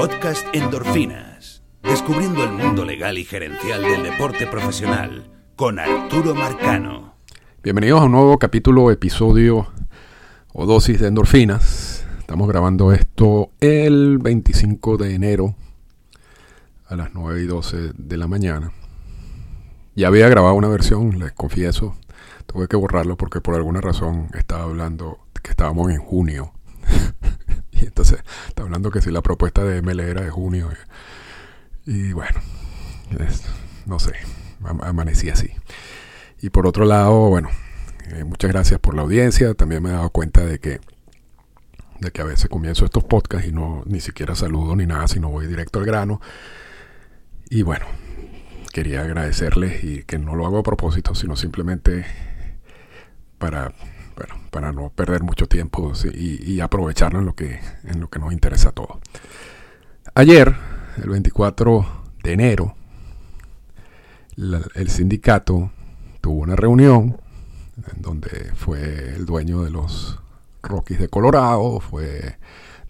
Podcast Endorfinas. Descubriendo el mundo legal y gerencial del deporte profesional con Arturo Marcano. Bienvenidos a un nuevo capítulo, episodio o dosis de endorfinas. Estamos grabando esto el 25 de enero a las 9 y 12 de la mañana. Ya había grabado una versión, les confieso. Tuve que borrarlo porque por alguna razón estaba hablando que estábamos en junio. entonces estaba hablando que si la propuesta de ML era de junio. Y, bueno, no sé, amanecí así. Y por otro lado, bueno, eh, muchas gracias por la audiencia. También me he dado cuenta de que de que a veces comienzo estos podcasts y no ni siquiera saludo ni nada, sino voy directo al grano. Y bueno, quería agradecerles y que no lo hago a propósito, sino simplemente para, para no perder mucho tiempo y, aprovecharlo en lo, que, en lo que nos interesa a todos. Ayer, el 24 de enero, el sindicato tuvo una reunión en donde fue el dueño de los Rockies de Colorado, fue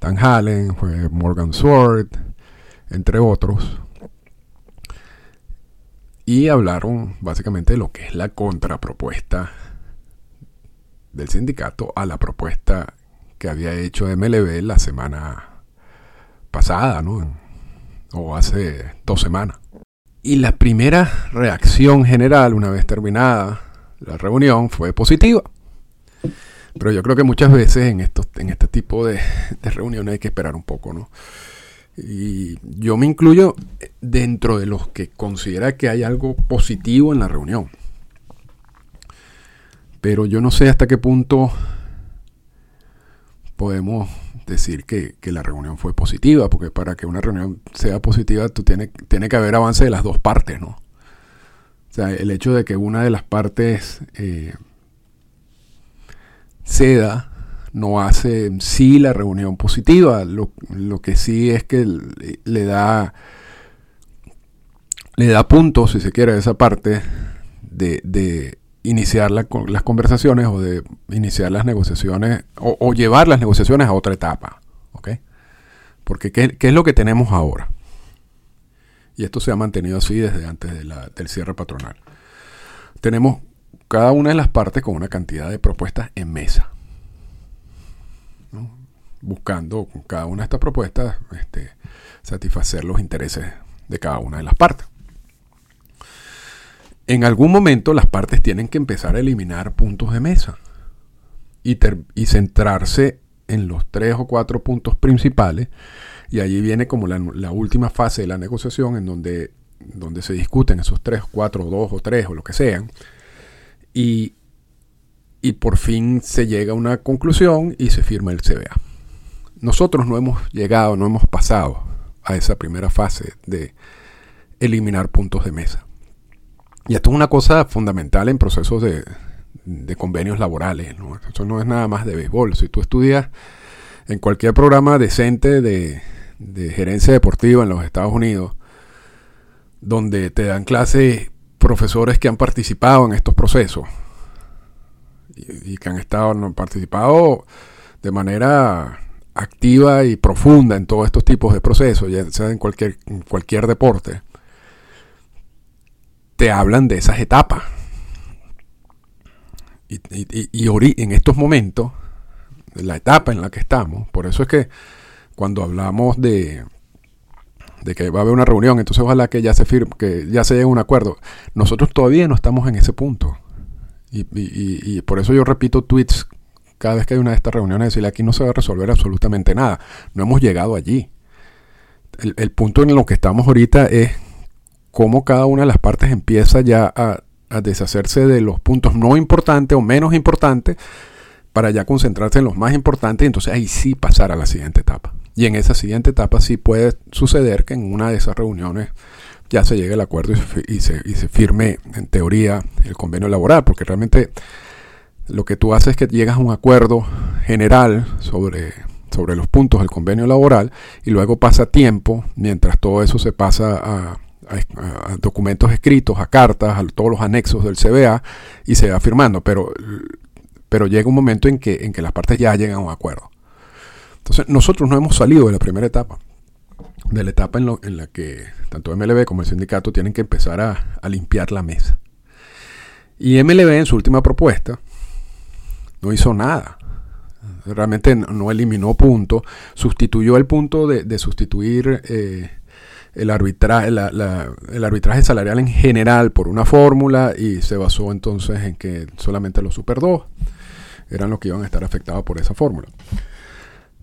Dan Hallen, fue Morgan Sword, entre otros. Y hablaron básicamente de lo que es la contrapropuesta del sindicato a la propuesta que había hecho MLB la semana pasada, ¿no? O hace dos semanas. Y la primera reacción general, una vez terminada la reunión, fue positiva. Pero yo creo que muchas veces en, estos, en este tipo de, reuniones hay que esperar un poco, ¿no? Y yo me incluyo dentro de los que considera que hay algo positivo en la reunión. Pero yo no sé hasta qué punto podemos decir que, la reunión fue positiva, porque para que una reunión sea positiva, tú tiene, tiene que haber avance de las dos partes, ¿no? O sea, el hecho de que una de las partes eh, ceda no hace sí la reunión positiva. Lo, que sí es que le, da le da puntos, si se quiere, a esa parte de, iniciar las conversaciones o de iniciar las negociaciones o, llevar las negociaciones a otra etapa. ¿ok? Porque ¿qué, es lo que tenemos ahora? Y esto se ha mantenido así desde antes del cierre patronal. Tenemos cada una de las partes con una cantidad de propuestas en mesa. Buscando con cada una de estas propuestas este, satisfacer los intereses de cada una de las partes. En algún momento las partes tienen que empezar a eliminar puntos de mesa y, centrarse en los tres o cuatro puntos principales. Y allí viene como la, la última fase de la negociación en donde, donde se discuten esos tres, cuatro, dos o tres o lo que sean y, por fin se llega a una conclusión y se firma el CBA. Nosotros no hemos llegado, no hemos pasado a esa primera fase de eliminar puntos de mesa. Y esto es una cosa fundamental en procesos de, convenios laborales. ¿no? Eso no es nada más de béisbol. Si tú estudias en cualquier programa decente de, de gerencia deportiva en los Estados Unidos, donde te dan clases profesores que han participado en estos procesos y, que han estado participado de manera activa y profunda en todos estos tipos de procesos, ya sea en cualquier, cualquier deporte, te hablan de esas etapas. Y, en estos momentos, la etapa en la que estamos, por eso es que cuando hablamos de, de que va a haber una reunión, entonces ojalá que ya se firme, que ya se llegue a un acuerdo. Nosotros todavía no estamos en ese punto. Y, por eso yo repito tweets cada vez que hay una de estas reuniones, decirle aquí no se va a resolver absolutamente nada. No hemos llegado allí. El, punto en lo que estamos ahorita es cómo cada una de las partes empieza ya a, deshacerse de los puntos no importantes o menos importantes para ya concentrarse en los más importantes y entonces ahí sí pasar a la siguiente etapa. Y en esa siguiente etapa sí puede suceder que en una de esas reuniones ya se llegue al acuerdo y se, y se, firme en teoría el convenio laboral, porque realmente lo que tú haces es que llegas a un acuerdo general sobre, sobre los puntos del convenio laboral y luego pasa tiempo mientras todo eso se pasa a, a, documentos escritos, a cartas, a todos los anexos del CBA y se va firmando, pero, pero llega un momento en que, en que las partes ya llegan a un acuerdo. Entonces, nosotros no hemos salido de la primera etapa. de la etapa en, la que tanto MLB como el sindicato tienen que empezar a, limpiar la mesa. Y MLB en su última propuesta no hizo nada. Realmente no eliminó punto, sustituyó el punto de, sustituir eh, el, arbitraje, el arbitraje salarial en general por una fórmula y se basó entonces en que solamente los Super 2 eran los que iban a estar afectados por esa fórmula.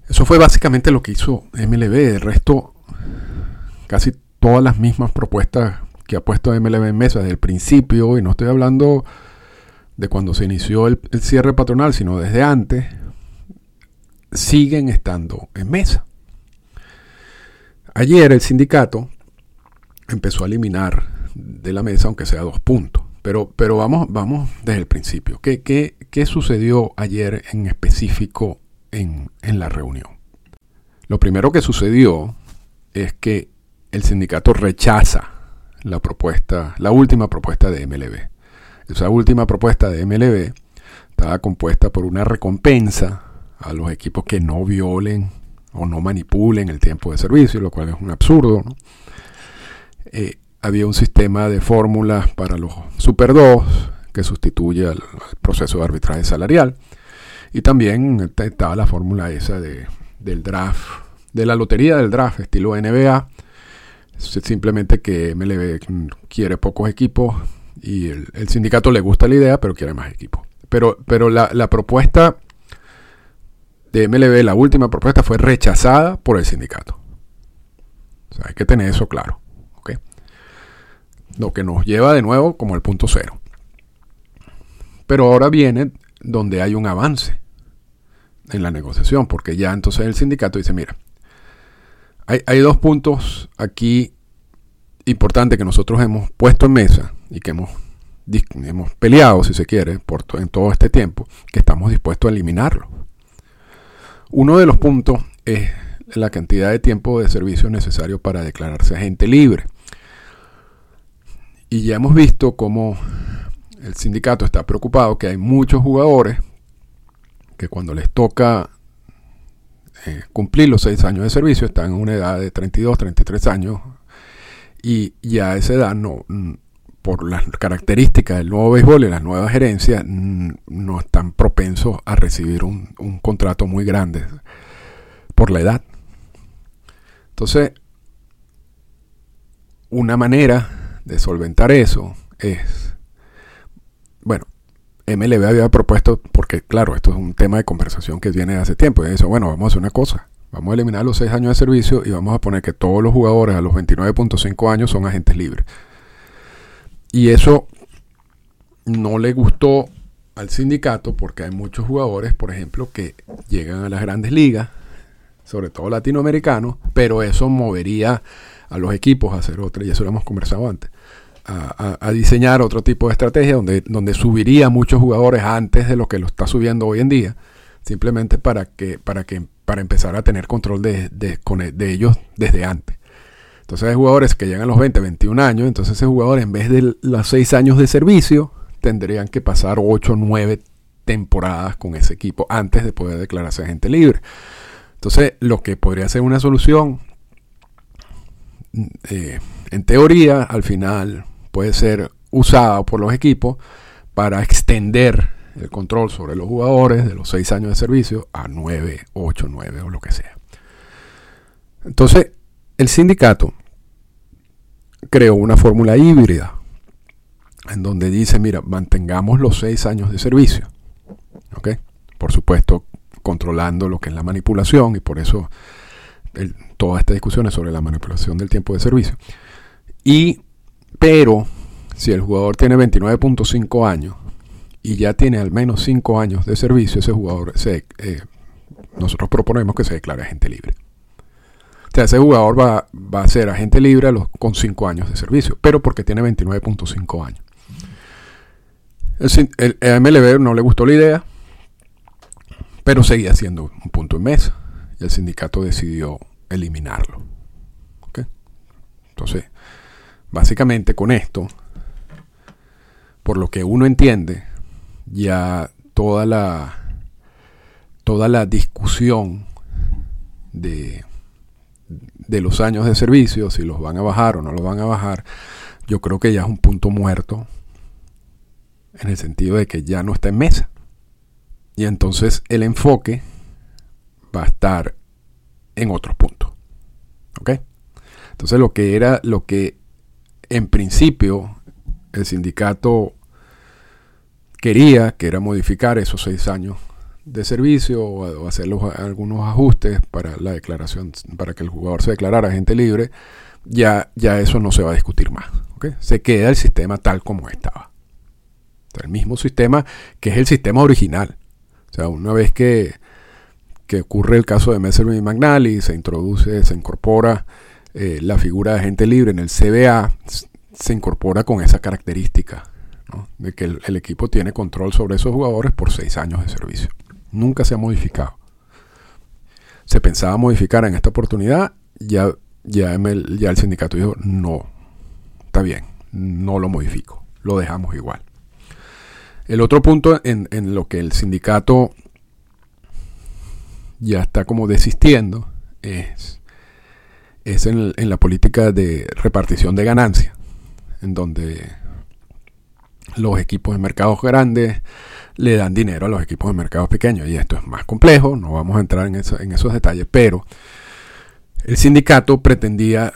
Eso fue básicamente lo que hizo MLB. El resto, casi todas las mismas propuestas que ha puesto MLB en mesa desde el principio, y no estoy hablando de cuando se inició el, cierre patronal, sino desde antes, siguen estando en mesa. Ayer el sindicato empezó a eliminar de la mesa, aunque sea dos puntos. Pero, pero vamos, vamos desde el principio. ¿Qué, qué, qué sucedió ayer en específico en, la reunión. Lo primero que sucedió es que el sindicato rechaza la propuesta, la última propuesta de MLB. Esa última propuesta de MLB estaba compuesta por una recompensa a los equipos que no violen o no manipulen el tiempo de servicio, lo cual es un absurdo. Eh, había un sistema de fórmulas para los Super 2 que sustituye al proceso de arbitraje salarial. Y también estaba la fórmula esa de, del draft, de la lotería del draft, estilo NBA. Simplemente que MLB quiere pocos equipos y el, sindicato le gusta la idea, pero quiere más equipos. Pero, pero la, propuesta de MLB, la última propuesta, fue rechazada por el sindicato. hay que tener eso claro. Lo que nos lleva de nuevo como al punto cero. Pero ahora viene donde hay un avance en la negociación, porque ya entonces el sindicato dice, mira, hay, dos puntos aquí importantes que nosotros hemos puesto en mesa y que hemos, hemos peleado, si se quiere, por en todo este tiempo, que estamos dispuestos a eliminarlo. Uno de los puntos es la cantidad de tiempo de servicio necesario para declararse agente libre. Y ya hemos visto cómo el sindicato está preocupado que hay muchos jugadores que cuando les toca eh, cumplir los seis años de servicio están en una edad de 32, 33 años y ya a esa edad no, por las características del nuevo béisbol y las nuevas gerencias no están propensos a recibir un, contrato muy grande por la edad. Entonces, una manera de solventar eso es, bueno, MLB había propuesto, porque claro, esto es un tema de conversación que viene hace tiempo, y eso, bueno, vamos a hacer una cosa, vamos a eliminar los 6 años de servicio y vamos a poner que todos los jugadores a los 29.5 años son agentes libres. Y eso no le gustó al sindicato porque hay muchos jugadores, por ejemplo, que llegan a las grandes ligas, sobre todo latinoamericanos, pero eso movería a los equipos a hacer otra, y eso lo hemos conversado antes a, diseñar otro tipo de estrategia donde, donde subiría muchos jugadores antes de lo que lo está subiendo hoy en día, simplemente para que, para que, para empezar a tener control de, de, ellos desde antes. Entonces hay jugadores que llegan a los 20, 21 años, entonces ese jugador en vez de los 6 años de servicio, tendrían que pasar 8 o 9 temporadas con ese equipo antes de poder declararse agente libre. Entonces, lo que podría ser una solución, eh, en teoría, al final puede ser usada por los equipos para extender el control sobre los jugadores de los 6 años de servicio a 9, 8, 9 o lo que sea. Entonces, el sindicato creó una fórmula híbrida en donde dice, mira, mantengamos los 6 años de servicio. Por supuesto, controlando lo que es la manipulación y por eso toda esta discusión es sobre la manipulación del tiempo de servicio. Y pero si el jugador tiene 29.5 años y ya tiene al menos 5 años de servicio, ese jugador se, eh, nosotros proponemos que se declare agente libre. Sea, ese jugador va, a ser agente libre con 5 años de servicio, pero porque tiene 29.5 años. El, el, MLB no le gustó la idea, pero seguía siendo un punto en mesa. Y el sindicato decidió eliminarlo. Entonces, Básicamente con esto, por lo que uno entiende, ya toda la toda la discusión de, de los años de servicio, si los van a bajar o no los van a bajar, yo creo que ya es un punto muerto en el sentido de que ya no está en mesa. Y entonces el enfoque va a estar en otros puntos. ¿Ok? Entonces lo que era, lo que en principio el sindicato quería, que era modificar esos seis años de servicio o, hacer algunos ajustes para la declaración, para que el jugador se declarara agente libre, ya, ya eso no se va a discutir más. Se queda el sistema tal como estaba. el mismo sistema que es el sistema original. O sea, una vez que, que ocurre el caso de Messer y McNally, se introduce, se incorpora eh, la figura de agente libre en el CBA, se incorpora con esa característica de que el, equipo tiene control sobre esos jugadores por seis años de servicio. Nunca se ha modificado. Se pensaba modificar en esta oportunidad, ya, ya, el sindicato dijo, no, está bien, no lo modifico, lo dejamos igual. El otro punto en, lo que el sindicato ya está como desistiendo es, es en, en, la política de repartición de ganancias, en donde los equipos de mercados grandes le dan dinero a los equipos de mercados pequeños. Y esto es más complejo, no vamos a entrar en, esos detalles, pero el sindicato pretendía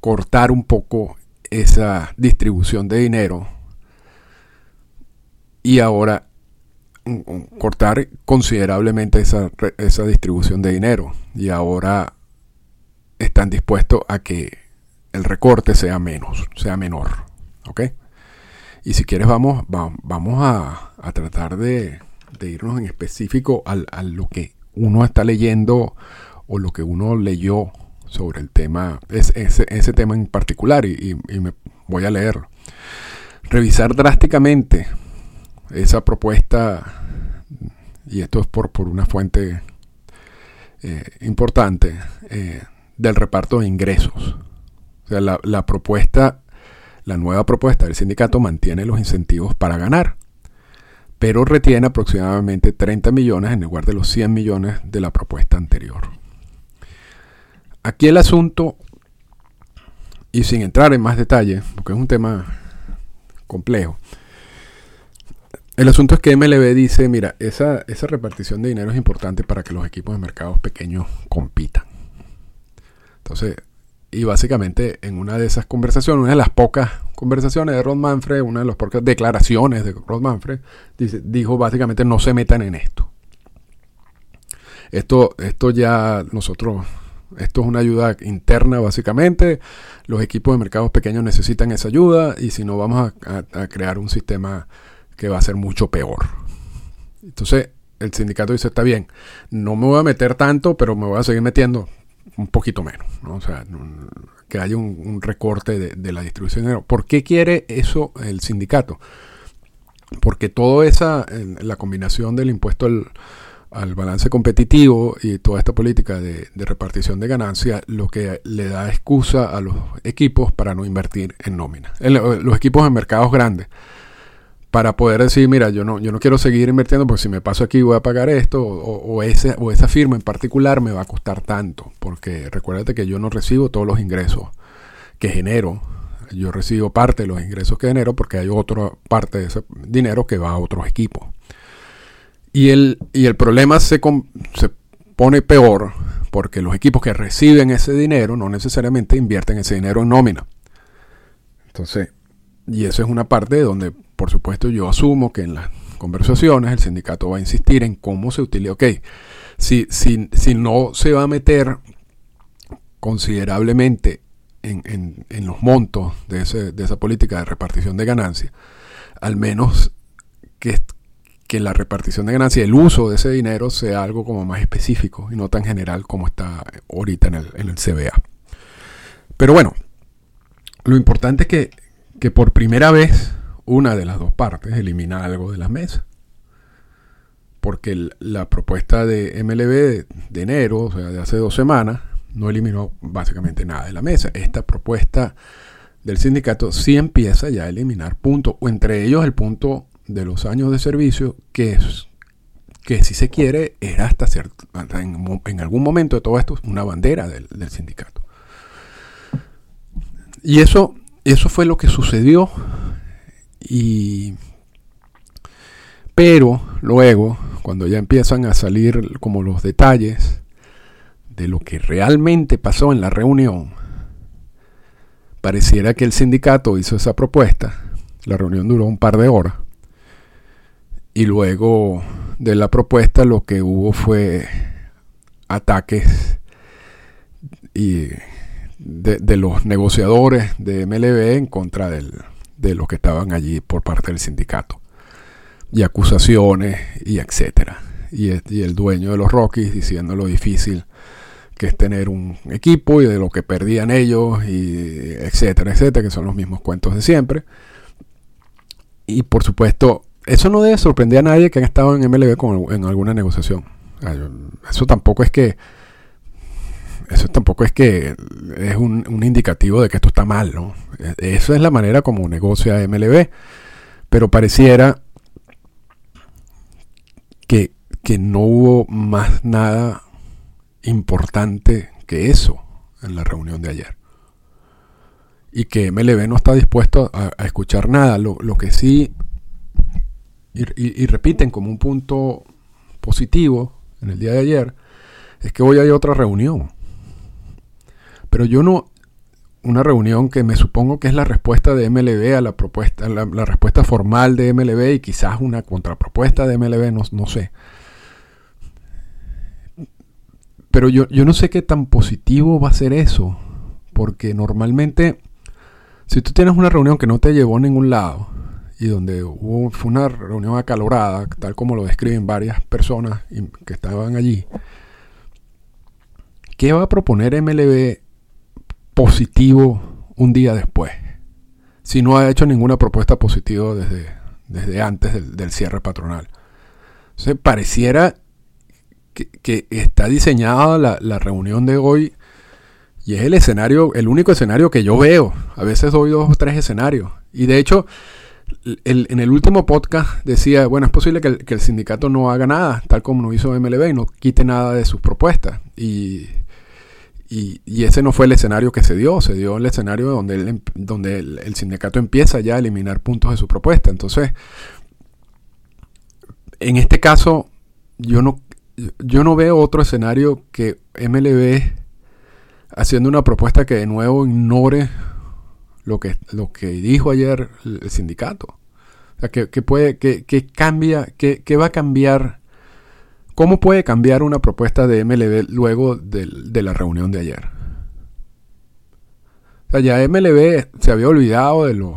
cortar un poco esa distribución de dinero y ahora cortar considerablemente esa, esa distribución de dinero y ahora están dispuestos a que el recorte sea menos, sea menor. ¿Ok? Y si quieres vamos, vamos a, tratar de, irnos en específico a, lo que uno está leyendo o lo que uno leyó sobre el tema, ese, ese tema en particular, y, me voy a leer. Revisar drásticamente esa propuesta, y esto es por, por una fuente eh, importante, eh, del reparto de ingresos. O sea, la, la propuesta la nueva propuesta del sindicato mantiene los incentivos para ganar, pero retiene aproximadamente 30 millones en lugar de los 100 millones de la propuesta anterior. Aquí el asunto, y sin entrar en más detalle, porque es un tema complejo, el asunto es que MLB dice, mira, esa, esa repartición de dinero es importante para que los equipos de mercados pequeños compitan. Entonces, y básicamente en una de esas conversaciones, una de las pocas conversaciones de Rod Manfred, una de las pocas declaraciones de Rod Manfred, dice, dijo básicamente no se metan en esto. Esto, esto ya nosotros, esto es una ayuda interna básicamente. Los equipos de mercados pequeños necesitan esa ayuda y si no vamos a, a crear un sistema que va a ser mucho peor. Entonces el sindicato dice, está bien, no me voy a meter tanto, pero me voy a seguir metiendo un poquito menos, ¿no? o sea, que haya un, recorte de, la distribución de dinero. ¿Por qué quiere eso el sindicato? Porque toda esa, la combinación del impuesto al, balance competitivo y toda esta política de, repartición de ganancias, lo que le da excusa a los equipos para no invertir en nómina. los equipos en mercados grandes para poder decir, mira, yo no, yo no quiero seguir invirtiendo porque si me paso aquí voy a pagar esto o, ese, o esa firma en particular me va a costar tanto, porque recuérdate que yo no recibo todos los ingresos que genero, yo recibo parte de los ingresos que genero porque hay otra parte de ese dinero que va a otros equipos. Y el, y el problema se, se pone peor porque los equipos que reciben ese dinero no necesariamente invierten ese dinero en nómina. Entonces, y eso es una parte donde por supuesto, yo asumo que en las conversaciones el sindicato va a insistir en cómo se utiliza. Ok, si, si, si no se va a meter considerablemente en, los montos de, esa política de repartición de ganancias, al menos que, que la repartición de ganancias, el uso de ese dinero sea algo como más específico y no tan general como está ahorita en el, en el CBA. Pero bueno, lo importante es que, que por primera vez una de las dos partes elimina algo de la mesa. Porque la propuesta de MLB de, enero, o sea, de hace dos semanas, no eliminó básicamente nada de la mesa. Esta propuesta del sindicato sí empieza ya a eliminar puntos, o entre ellos el punto de los años de servicio, que es que si se quiere era hasta, cierto, en, algún momento de todo esto una bandera del, sindicato. Y eso, eso fue lo que sucedió. Y, pero luego, cuando ya empiezan a salir como los detalles de lo que realmente pasó en la reunión, pareciera que el sindicato hizo esa propuesta. La reunión duró un par de horas. Y luego de la propuesta lo que hubo fue ataques y de, los negociadores de MLB en contra de los que estaban allí por parte del sindicato. Y acusaciones y etcétera. Y, y el dueño de los Rockies diciendo lo difícil que es tener un equipo y de lo que perdían ellos y etcétera, etcétera, que son los mismos cuentos de siempre. Y por supuesto, eso no debe sorprender a nadie que han estado en MLB con, en alguna negociación. Eso tampoco es que eso tampoco es que es un, indicativo de que esto está mal, ¿no? Esa es la manera como negocia MLB. Pero pareciera que, que no hubo más nada importante que eso en la reunión de ayer. Y que MLB no está dispuesto a, escuchar nada. Lo, lo que sí y, repiten como un punto positivo en el día de ayer, es que hoy hay otra reunión. Pero yo no, una reunión que me supongo que es la respuesta de MLB a la propuesta, la, respuesta formal de MLB y quizás una contrapropuesta de MLB, no, no sé. Pero yo, yo no sé qué tan positivo va a ser eso, porque normalmente, si tú tienes una reunión que no te llevó a ningún lado, y donde hubo, fue una reunión acalorada, tal como lo describen varias personas que estaban allí. ¿Qué va a proponer MLB positivo un día después? Si no ha hecho ninguna propuesta positiva desde, desde antes del, cierre patronal. Entonces, pareciera que, está diseñada la, la, reunión de hoy y es el escenario, el único escenario que yo veo. A veces doy dos o tres escenarios. Y de hecho, en el último podcast decía, bueno, es posible que el, sindicato no haga nada, tal como lo hizo MLB, y no quite nada de sus propuestas. Y, y, ese no fue el escenario que se dio, se dio el escenario donde, el, donde el, sindicato empieza ya a eliminar puntos de su propuesta. Entonces, en este caso, yo no, yo no veo otro escenario que MLB haciendo una propuesta que de nuevo ignore lo que, lo que dijo ayer el sindicato. O sea, que, puede, que, cambia, que, va a cambiar, cómo puede cambiar una propuesta de MLB luego de, la reunión de ayer. O sea, ya MLB se había olvidado de los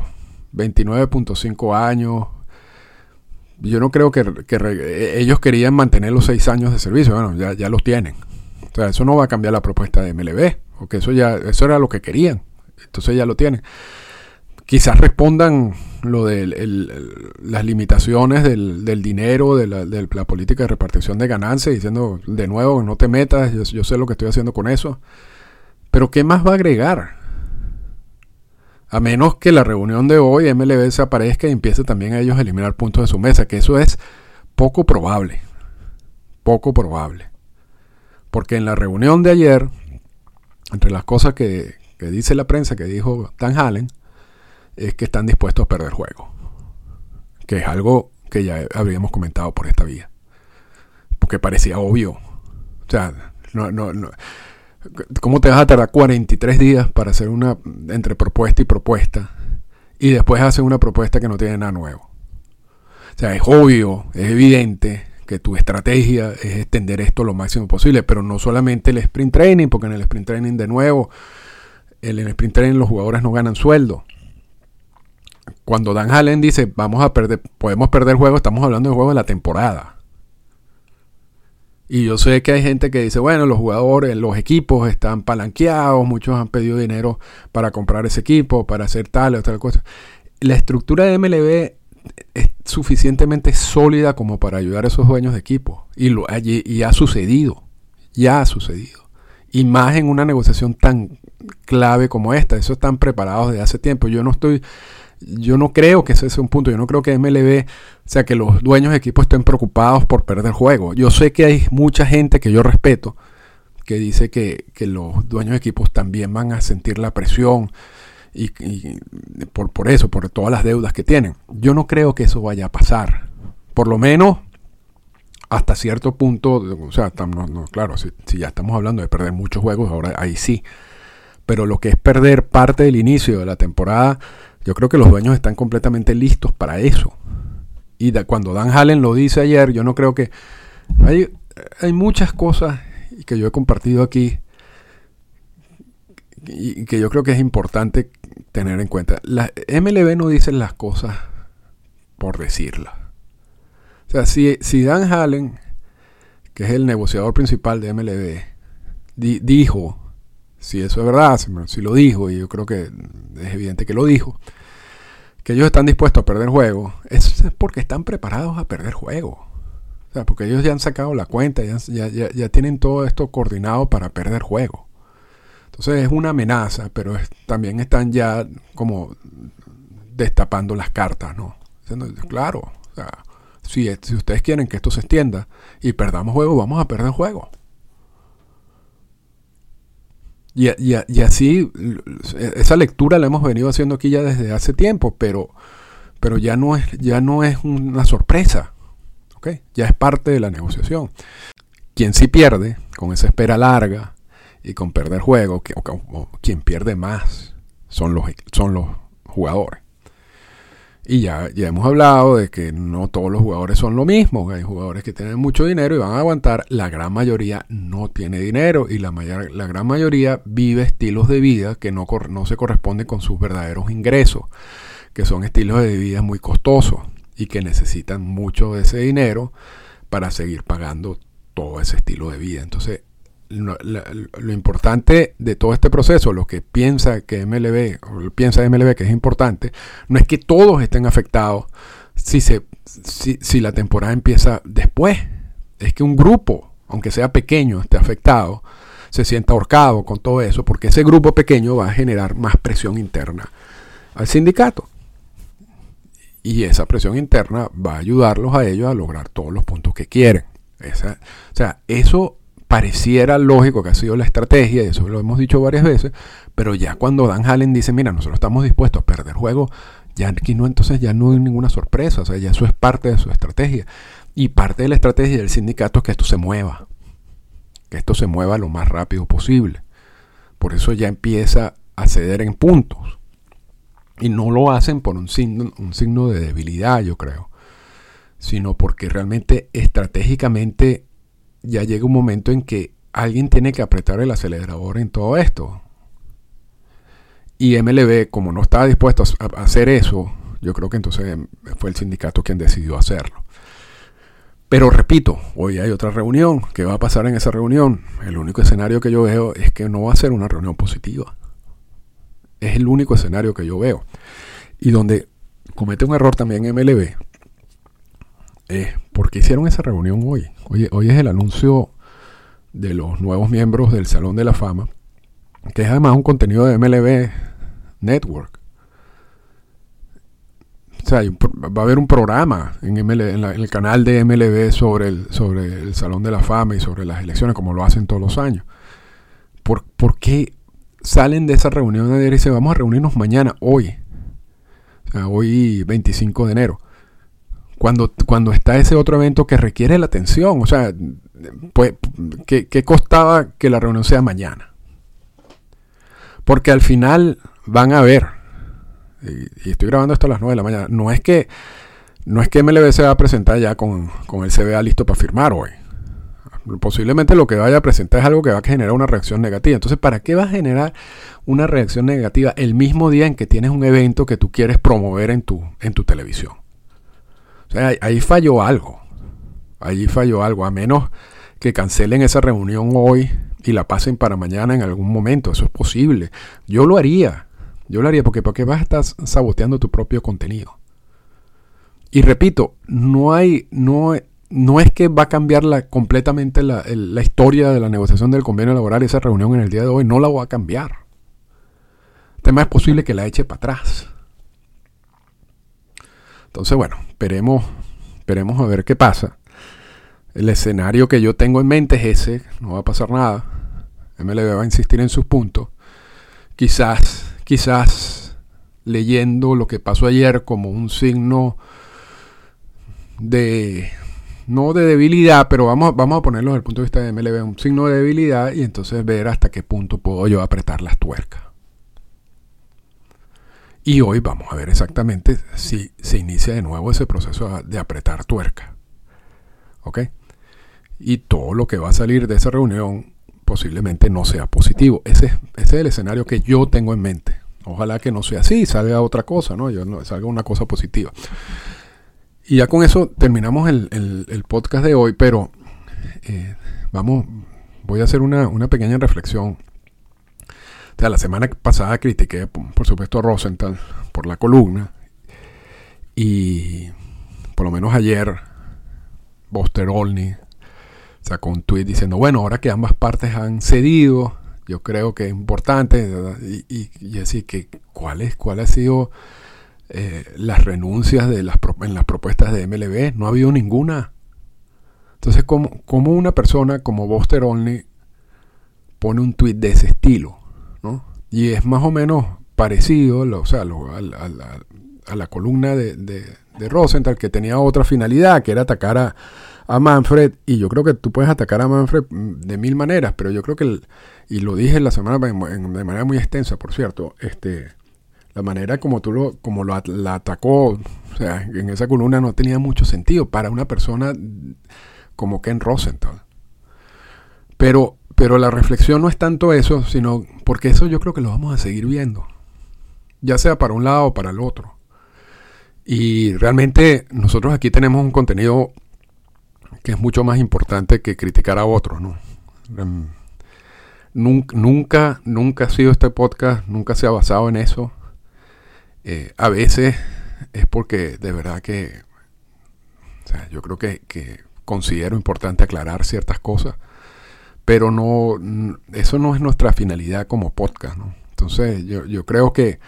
29.5 años. Yo no creo que, ellos querían mantener los 6 años de servicio. Bueno, ya, ya los tienen. O sea, eso no va a cambiar la propuesta de MLB. Porque eso ya, eso era lo que querían. Entonces ya lo tienen. Quizás respondan lo de las limitaciones del, dinero, de la, política de repartición de ganancias, diciendo de nuevo, no te metas, yo, sé lo que estoy haciendo con eso. Pero ¿qué más va a agregar? A menos que la reunión de hoy MLB desaparezca y empiece también a ellos a eliminar puntos de su mesa, que eso es poco probable. Poco probable. Porque en la reunión de ayer, entre las cosas que, que dice la prensa, que dijo Dan Halen, es que están dispuestos a perder juego. Que es algo que ya habíamos comentado por esta vía. Porque parecía obvio. O sea, no, no, no. ¿Cómo te vas a tardar 43 días para hacer una entre propuesta y propuesta? Y después haces una propuesta que no tiene nada nuevo. O sea, es obvio, es evidente que tu estrategia es extender esto lo máximo posible, pero no solamente el sprint training, porque en el sprint training de nuevo en el sprint training los jugadores no ganan sueldo. Cuando Dan Allen dice, vamos a perder, podemos perder juego, estamos hablando de juego de la temporada. Y yo sé que hay gente que dice, bueno, los jugadores, los equipos están palanqueados, muchos han pedido dinero para comprar ese equipo, para hacer tal o tal cosa. La estructura de MLB es suficientemente sólida como para ayudar a esos dueños de equipo. Y, lo, y ha sucedido, ya ha sucedido. Y más en una negociación tan clave como esta. Eso están preparados desde hace tiempo. Yo no estoy yo no creo que ese sea un punto. Yo no creo que MLB, o sea, que los dueños de equipos estén preocupados por perder juego. Yo sé que hay mucha gente que yo respeto que dice que, los dueños de equipos también van a sentir la presión y, por, por eso, por todas las deudas que tienen. Yo no creo que eso vaya a pasar. Por lo menos hasta cierto punto, o sea, no, claro, si, ya estamos hablando de perder muchos juegos, ahora ahí sí. Pero lo que es perder parte del inicio de la temporada, yo creo que los dueños están completamente listos para eso. Y cuando Dan Hallen lo dice ayer, yo no creo que... Hay, muchas cosas que yo he compartido aquí y que yo creo que es importante tener en cuenta. La MLB no dice las cosas por decirlas. O sea, si, si Dan Hallen, que es el negociador principal de MLB, dijo, si eso es verdad, si, lo dijo, y yo creo que es evidente que lo dijo, que ellos están dispuestos a perder juego, es porque están preparados a perder juego. O sea, porque ellos ya han sacado la cuenta, ya, ya, ya tienen todo esto coordinado para perder juego. Entonces es una amenaza, pero también están ya como destapando las cartas, ¿no? Claro, o sea, si, ustedes quieren que esto se extienda y perdamos juego, vamos a perder juego. Y, y, así, esa lectura la hemos venido haciendo aquí ya desde hace tiempo, pero, pero ya, no es, ya no es una sorpresa. ¿okay? Ya es parte de la negociación. Quien sí pierde, con esa espera larga y con perder juego, que, quien pierde más son los, son los jugadores. Y ya, ya hemos hablado de que no todos los jugadores son lo mismo. Hay jugadores que tienen mucho dinero y van a aguantar. La gran mayoría no tiene dinero y la, la gran mayoría vive estilos de vida que no, no se corresponden con sus verdaderos ingresos, que son estilos de vida muy costosos y que necesitan mucho de ese dinero para seguir pagando todo ese estilo de vida. Entonces, lo, importante de todo este proceso, lo que piensa que MLB, o piensa MLB que es importante, no es que todos estén afectados si, se, si, la temporada empieza después. Es que un grupo, aunque sea pequeño, esté afectado, se sienta ahorcado con todo eso, porque ese grupo pequeño va a generar más presión interna al sindicato. Y esa presión interna va a ayudarlos a ellos a lograr todos los puntos que quieren. Esa, o sea, eso pareciera lógico que ha sido la estrategia, y eso lo hemos dicho varias veces, pero ya cuando Dan Hallen dice, mira, nosotros estamos dispuestos a perder juego, ya aquí no, entonces ya no hay ninguna sorpresa, o sea, ya eso es parte de su estrategia. Y parte de la estrategia del sindicato es que esto se mueva, que esto se mueva lo más rápido posible. Por eso ya empieza a ceder en puntos. Y no lo hacen por un signo, un signo de debilidad, yo creo, sino porque realmente estratégicamente ya llega un momento en que alguien tiene que apretar el acelerador en todo esto. Y MLB, como no estaba dispuesto a hacer eso, yo creo que entonces fue el sindicato quien decidió hacerlo. Pero repito, hoy hay otra reunión. ¿Qué va a pasar en esa reunión? El único escenario que yo veo es que no va a ser una reunión positiva. Es el único escenario que yo veo. Y donde comete un error también MLB es ¿por qué hicieron esa reunión hoy? Hoy, es el anuncio de los nuevos miembros del Salón de la Fama, que es además un contenido de MLB Network. O sea, va a haber un programa en, el canal de MLB sobre el, sobre el Salón de la Fama y sobre las elecciones, como lo hacen todos los años. ¿Por, ¿por qué salen de esa reunión y dicen, vamos a reunirnos mañana, hoy? O sea, hoy 25 de enero cuando, cuando está ese otro evento que requiere la atención. O sea, pues, ¿qué, costaba que la reunión sea mañana? Porque al final van a ver, y, estoy grabando esto a las 9 de la mañana, no es que, no es que MLB se va a presentar ya con, con el CBA listo para firmar hoy. Posiblemente lo que vaya a presentar es algo que va a generar una reacción negativa. Entonces, ¿para qué va a generar una reacción negativa el mismo día en que tienes un evento que tú quieres promover en tu, en tu televisión? Ahí falló algo. Ahí falló algo. A menos que cancelen esa reunión hoy y la pasen para mañana en algún momento. Eso es posible. Yo lo haría. Yo lo haría porque, porque vas a estar saboteando tu propio contenido. Y repito, no hay, no, no es que va a cambiar la, completamente la, la, historia de la negociación del convenio laboral esa reunión en el día de hoy. No la va a cambiar. El tema es posible que la eche para atrás. Entonces, bueno, esperemos, esperemos a ver qué pasa. El escenario que yo tengo en mente es ese, no va a pasar nada. MLB va a insistir en sus puntos. Quizás, quizás leyendo lo que pasó ayer como un signo de no de debilidad, pero vamos, vamos a ponerlo desde el punto de vista de MLB, un signo de debilidad y entonces ver hasta qué punto puedo yo apretar las tuercas. Y hoy vamos a ver exactamente si se inicia de nuevo ese proceso de apretar tuerca. ¿Ok? Y todo lo que va a salir de esa reunión posiblemente no sea positivo. Ese, es el escenario que yo tengo en mente. Ojalá que no sea así, salga otra cosa, ¿no? Yo no salga una cosa positiva. Y ya con eso terminamos el, podcast de hoy, pero eh, vamos, voy a hacer una, pequeña reflexión. O sea, la semana pasada critiqué, por supuesto, a Rosenthal por la columna. Y por lo menos ayer, Buster Olney sacó un tweet diciendo, bueno, ahora que ambas partes han cedido, yo creo que es importante. Y, y, y que, ¿cuál, es, ¿cuál ha sido eh, las renuncias de las, en las propuestas de MLB, no ha habido ninguna. Entonces, como, como una persona como Buster Only pone un tweet de ese estilo? Y es más o menos parecido o sea, a, la, columna de, de, Rosenthal, que tenía otra finalidad, que era atacar a, a Manfred. Y yo creo que tú puedes atacar a Manfred de mil maneras, pero yo creo que, y lo dije la semana de manera muy extensa, por cierto, este la manera como tú lo, como lo la atacó, o sea, en esa columna no tenía mucho sentido para una persona como Ken Rosenthal. Pero, pero la reflexión no es tanto eso, sino porque eso yo creo que lo vamos a seguir viendo, ya sea para un lado o para el otro. Y realmente nosotros aquí tenemos un contenido que es mucho más importante que criticar a otros, ¿no? Em, nunca, nunca ha sido este podcast, nunca se ha basado en eso. Eh, a veces es porque de verdad que, o sea, yo creo que, considero importante aclarar ciertas cosas, pero no, eso no es nuestra finalidad como podcast, ¿no? Entonces yo, yo creo que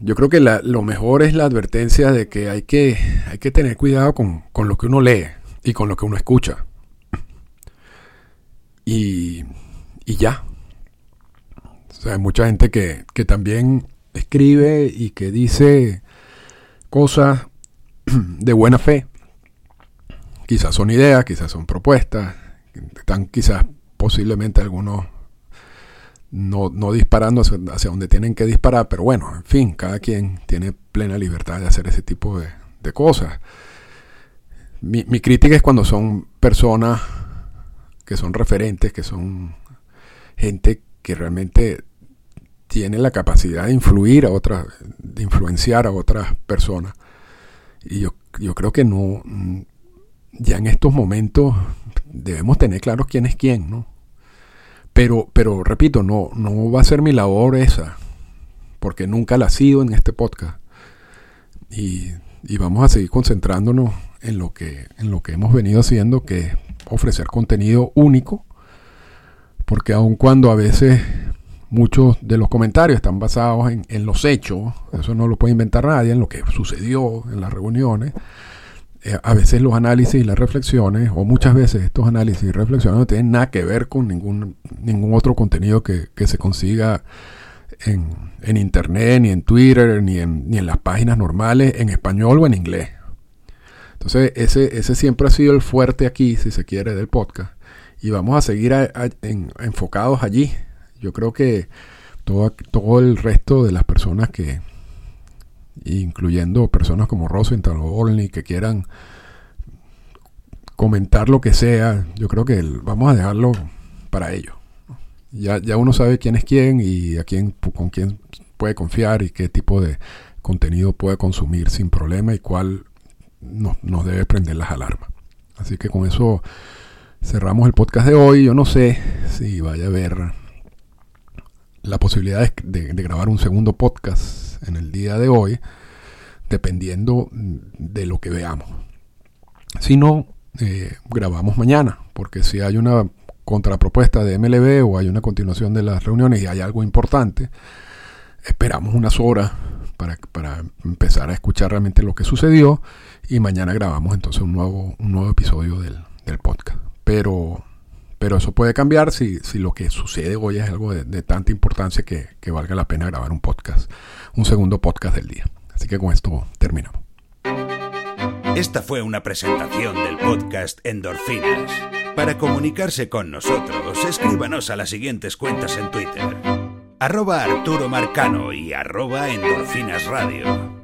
yo creo que lo mejor es la advertencia de que hay que, hay que tener cuidado con, con, lo que uno lee y con lo que uno escucha. Y, y ya. O hay mucha gente que, que también escribe y que dice cosas de buena fe. Quizás son ideas, quizás son propuestas, están quizás posiblemente algunos no, disparando hacia, donde tienen que disparar, pero bueno, en fin, cada quien tiene plena libertad de hacer ese tipo de, cosas. Mi, mi, crítica es cuando son personas que son referentes, que son gente que realmente tiene la capacidad de influir a otras, de influenciar a otras personas. Y yo, yo creo que no, ya en estos momentos debemos tener claro quién es quién, ¿no? Pero, pero repito, no, no va a ser mi labor esa, porque nunca la ha sido en este podcast. Y, y vamos a seguir concentrándonos en lo que, en lo que hemos venido haciendo, que es ofrecer contenido único, porque aun cuando a veces Muchos de los comentarios están basados en, los hechos, eso no lo puede inventar nadie, en lo que sucedió en las reuniones. Eh, a veces los análisis y las reflexiones, o muchas veces estos análisis y reflexiones no tienen nada que ver con ningún, ningún otro contenido que, se consiga en, internet, ni en Twitter, ni en, ni en las páginas normales, en español o en inglés. Entonces, ese, ese siempre ha sido el fuerte aquí, si se quiere, del podcast. Y vamos a seguir enfocados allí, yo creo que todo, todo el resto de las personas que, incluyendo personas como Rosenthal o Olney, que quieran comentar lo que sea, yo creo que vamos a dejarlo para ellos. Ya, ya uno sabe quién es quién y a quién, con quién puede confiar y qué tipo de contenido puede consumir sin problema y cuál nos, nos debe prender las alarmas. Así que con eso cerramos el podcast de hoy. Yo no sé si vaya a haber la posibilidad de, grabar un segundo podcast en el día de hoy, dependiendo de lo que veamos. Si no, eh, grabamos mañana, porque si hay una contrapropuesta de MLB o hay una continuación de las reuniones y hay algo importante, esperamos unas horas para, para empezar a escuchar realmente lo que sucedió y mañana grabamos entonces un nuevo, un nuevo episodio del, del podcast. Pero, pero eso puede cambiar si, si lo que sucede hoy es algo de, de tanta importancia que, que valga la pena grabar un podcast, un segundo podcast del día. Así que con esto terminamos. Esta fue una presentación del podcast Endorfinas. Para comunicarse con nosotros, escríbanos a las siguientes cuentas en Twitter. Arroba Arturo Marcano y arroba Endorfinas Radio.